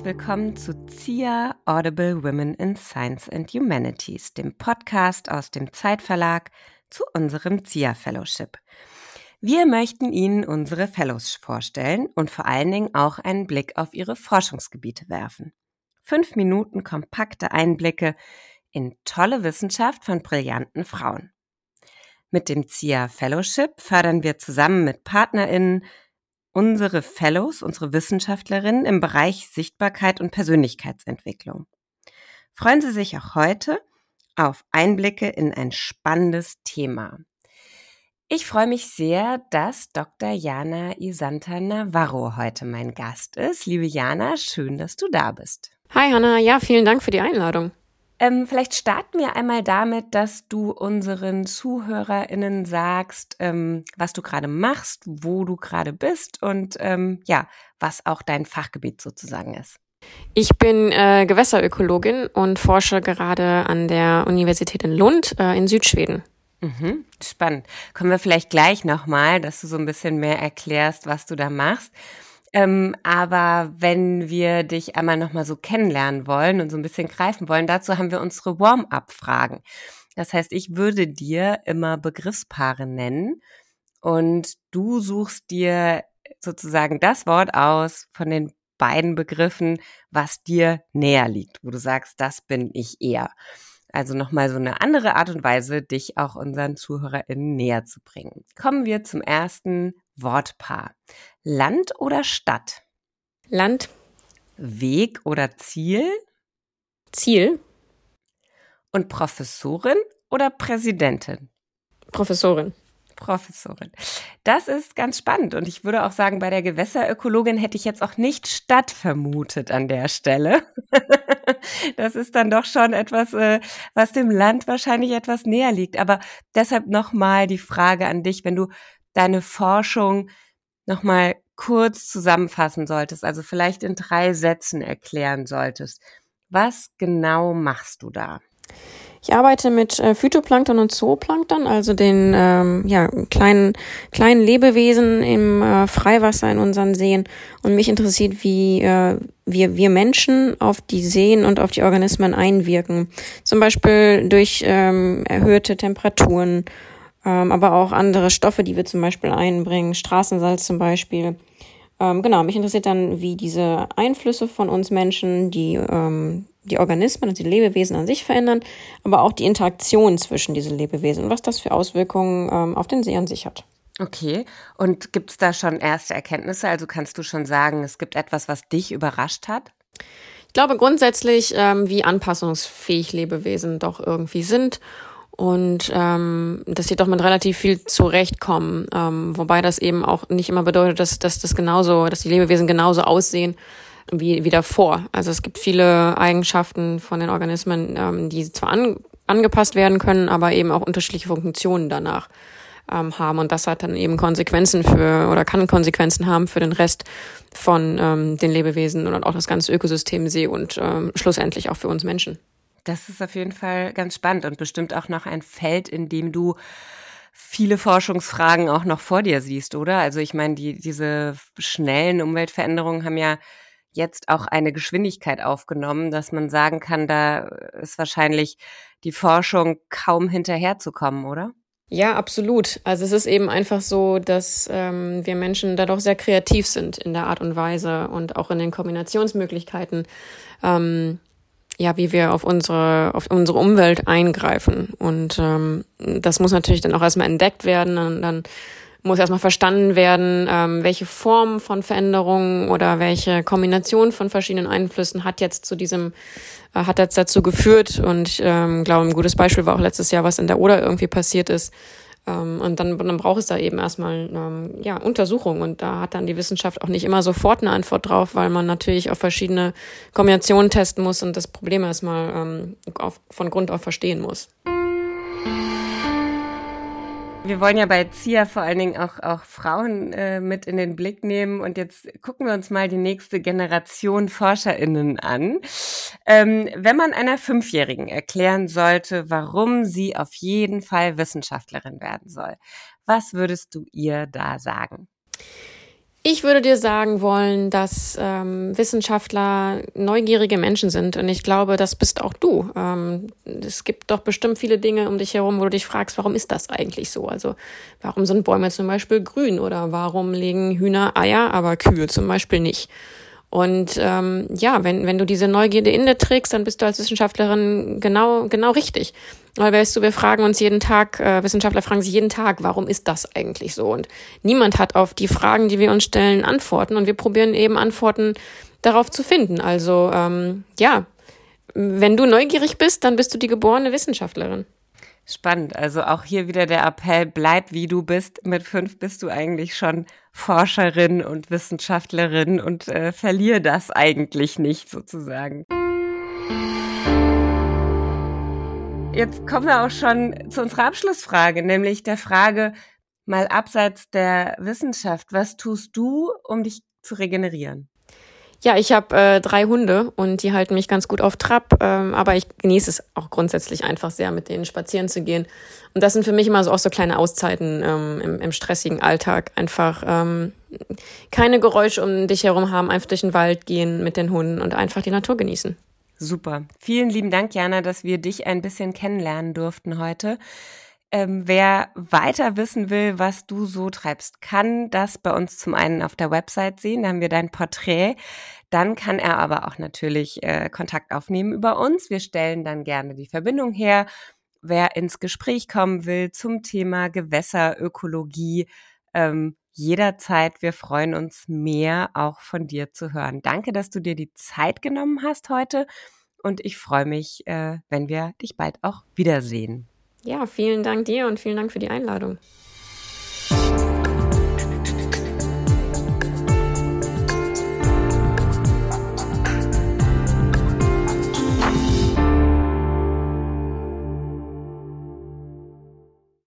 herzlich willkommen zu ZIA Audible Women in Science and Humanities, dem Podcast aus dem Zeitverlag zu unserem ZIA Fellowship. Wir möchten Ihnen unsere Fellows vorstellen und vor allen Dingen auch einen Blick auf ihre Forschungsgebiete werfen. Fünf Minuten kompakte Einblicke in tolle Wissenschaft von brillanten Frauen. Mit dem ZIA Fellowship fördern wir zusammen mit PartnerInnen unsere Fellows, unsere Wissenschaftlerinnen im Bereich Sichtbarkeit und Persönlichkeitsentwicklung. Freuen Sie sich auch heute auf Einblicke in ein spannendes Thema. Ich freue mich sehr, dass Dr. Jana Isanta Navarro heute mein Gast ist. Liebe Jana, schön, dass du da bist. Hi Hanna, ja, vielen Dank für die Einladung. Ähm, vielleicht starten wir einmal damit, dass du unseren ZuhörerInnen sagst, ähm, was du gerade machst, wo du gerade bist und ähm, ja, was auch dein Fachgebiet sozusagen ist. Ich bin äh, Gewässerökologin und forsche gerade an der Universität in Lund äh, in Südschweden. Mhm, spannend. Kommen wir vielleicht gleich nochmal, dass du so ein bisschen mehr erklärst, was du da machst. Ähm, aber wenn wir dich einmal nochmal so kennenlernen wollen und so ein bisschen greifen wollen, dazu haben wir unsere Warm-up-Fragen. Das heißt, ich würde dir immer Begriffspaare nennen und du suchst dir sozusagen das Wort aus von den beiden Begriffen, was dir näher liegt, wo du sagst, das bin ich eher. Also nochmal so eine andere Art und Weise, dich auch unseren ZuhörerInnen näher zu bringen. Kommen wir zum ersten Wortpaar. Land oder Stadt? Land. Weg oder Ziel? Ziel. Und Professorin oder Präsidentin? Professorin. Professorin. Das ist ganz spannend und ich würde auch sagen, bei der Gewässerökologin hätte ich jetzt auch nicht Stadt vermutet an der Stelle. das ist dann doch schon etwas, äh, was dem Land wahrscheinlich etwas näher liegt. Aber deshalb nochmal die Frage an dich, wenn du deine Forschung nochmal kurz zusammenfassen solltest, also vielleicht in drei Sätzen erklären solltest. Was genau machst du da? Ich arbeite mit äh, Phytoplankton und Zooplankton, also den ähm, ja, kleinen, kleinen Lebewesen im äh, Freiwasser in unseren Seen. Und mich interessiert, wie äh, wir, wir Menschen auf die Seen und auf die Organismen einwirken. Zum Beispiel durch ähm, erhöhte Temperaturen, ähm, aber auch andere Stoffe, die wir zum Beispiel einbringen, Straßensalz zum Beispiel. Ähm, genau, mich interessiert dann, wie diese Einflüsse von uns Menschen, die ähm, die Organismen und die Lebewesen an sich verändern, aber auch die Interaktion zwischen diesen Lebewesen und was das für Auswirkungen ähm, auf den See an sich hat. Okay, und gibt es da schon erste Erkenntnisse? Also kannst du schon sagen, es gibt etwas, was dich überrascht hat? Ich glaube grundsätzlich, ähm, wie anpassungsfähig Lebewesen doch irgendwie sind und ähm, dass sie doch mit relativ viel zurechtkommen, ähm, wobei das eben auch nicht immer bedeutet, dass, dass das genauso, dass die Lebewesen genauso aussehen wie, wie davor. Also es gibt viele Eigenschaften von den Organismen, ähm, die zwar an, angepasst werden können, aber eben auch unterschiedliche Funktionen danach ähm, haben. Und das hat dann eben Konsequenzen für oder kann Konsequenzen haben für den Rest von ähm, den Lebewesen und auch das ganze Ökosystem See und ähm, schlussendlich auch für uns Menschen. Das ist auf jeden Fall ganz spannend und bestimmt auch noch ein Feld, in dem du viele Forschungsfragen auch noch vor dir siehst, oder? Also ich meine, die, diese schnellen Umweltveränderungen haben ja jetzt auch eine Geschwindigkeit aufgenommen, dass man sagen kann, da ist wahrscheinlich die Forschung kaum hinterherzukommen, oder? Ja, absolut. Also es ist eben einfach so, dass ähm, wir Menschen da doch sehr kreativ sind in der Art und Weise und auch in den Kombinationsmöglichkeiten, ähm, ja, wie wir auf unsere auf unsere Umwelt eingreifen. Und ähm, das muss natürlich dann auch erstmal entdeckt werden und dann muss erstmal verstanden werden, ähm, welche Form von Veränderungen oder welche Kombination von verschiedenen Einflüssen hat jetzt zu diesem, äh, hat jetzt dazu geführt. Und ich ähm, glaube, ein gutes Beispiel war auch letztes Jahr, was in der Oder irgendwie passiert ist. Ähm, und dann, dann braucht es da eben erstmal ähm, ja, Untersuchungen. Und da hat dann die Wissenschaft auch nicht immer sofort eine Antwort drauf, weil man natürlich auf verschiedene Kombinationen testen muss und das Problem erstmal ähm, auf, von Grund auf verstehen muss. Wir wollen ja bei ZIA vor allen Dingen auch, auch Frauen äh, mit in den Blick nehmen. Und jetzt gucken wir uns mal die nächste Generation ForscherInnen an. Ähm, wenn man einer Fünfjährigen erklären sollte, warum sie auf jeden Fall Wissenschaftlerin werden soll, was würdest du ihr da sagen? Ich würde dir sagen wollen, dass ähm, Wissenschaftler neugierige Menschen sind und ich glaube, das bist auch du. Ähm, es gibt doch bestimmt viele Dinge um dich herum, wo du dich fragst, warum ist das eigentlich so? Also warum sind Bäume zum Beispiel grün oder warum legen Hühner Eier, aber Kühe zum Beispiel nicht? Und ähm, ja, wenn, wenn du diese Neugierde in dir trägst, dann bist du als Wissenschaftlerin genau, genau richtig. Weil weißt du, wir fragen uns jeden Tag, äh, Wissenschaftler fragen sich jeden Tag, warum ist das eigentlich so? Und niemand hat auf die Fragen, die wir uns stellen, Antworten. Und wir probieren eben Antworten darauf zu finden. Also ähm, ja, wenn du neugierig bist, dann bist du die geborene Wissenschaftlerin. Spannend. Also auch hier wieder der Appell, bleib wie du bist. Mit fünf bist du eigentlich schon Forscherin und Wissenschaftlerin und äh, verlier das eigentlich nicht sozusagen. Jetzt kommen wir auch schon zu unserer Abschlussfrage, nämlich der Frage mal abseits der Wissenschaft. Was tust du, um dich zu regenerieren? Ja, ich habe äh, drei Hunde und die halten mich ganz gut auf Trab, ähm, aber ich genieße es auch grundsätzlich einfach sehr, mit denen spazieren zu gehen. Und das sind für mich immer so auch so kleine Auszeiten ähm, im, im stressigen Alltag. Einfach ähm, keine Geräusche um dich herum haben, einfach durch den Wald gehen mit den Hunden und einfach die Natur genießen. Super. Vielen lieben Dank, Jana, dass wir dich ein bisschen kennenlernen durften heute. Ähm, wer weiter wissen will, was du so treibst, kann das bei uns zum einen auf der Website sehen. Da haben wir dein Porträt. Dann kann er aber auch natürlich äh, Kontakt aufnehmen über uns. Wir stellen dann gerne die Verbindung her. Wer ins Gespräch kommen will zum Thema Gewässerökologie, ähm, jederzeit. Wir freuen uns mehr auch von dir zu hören. Danke, dass du dir die Zeit genommen hast heute. Und ich freue mich, äh, wenn wir dich bald auch wiedersehen. Ja, vielen Dank dir und vielen Dank für die Einladung.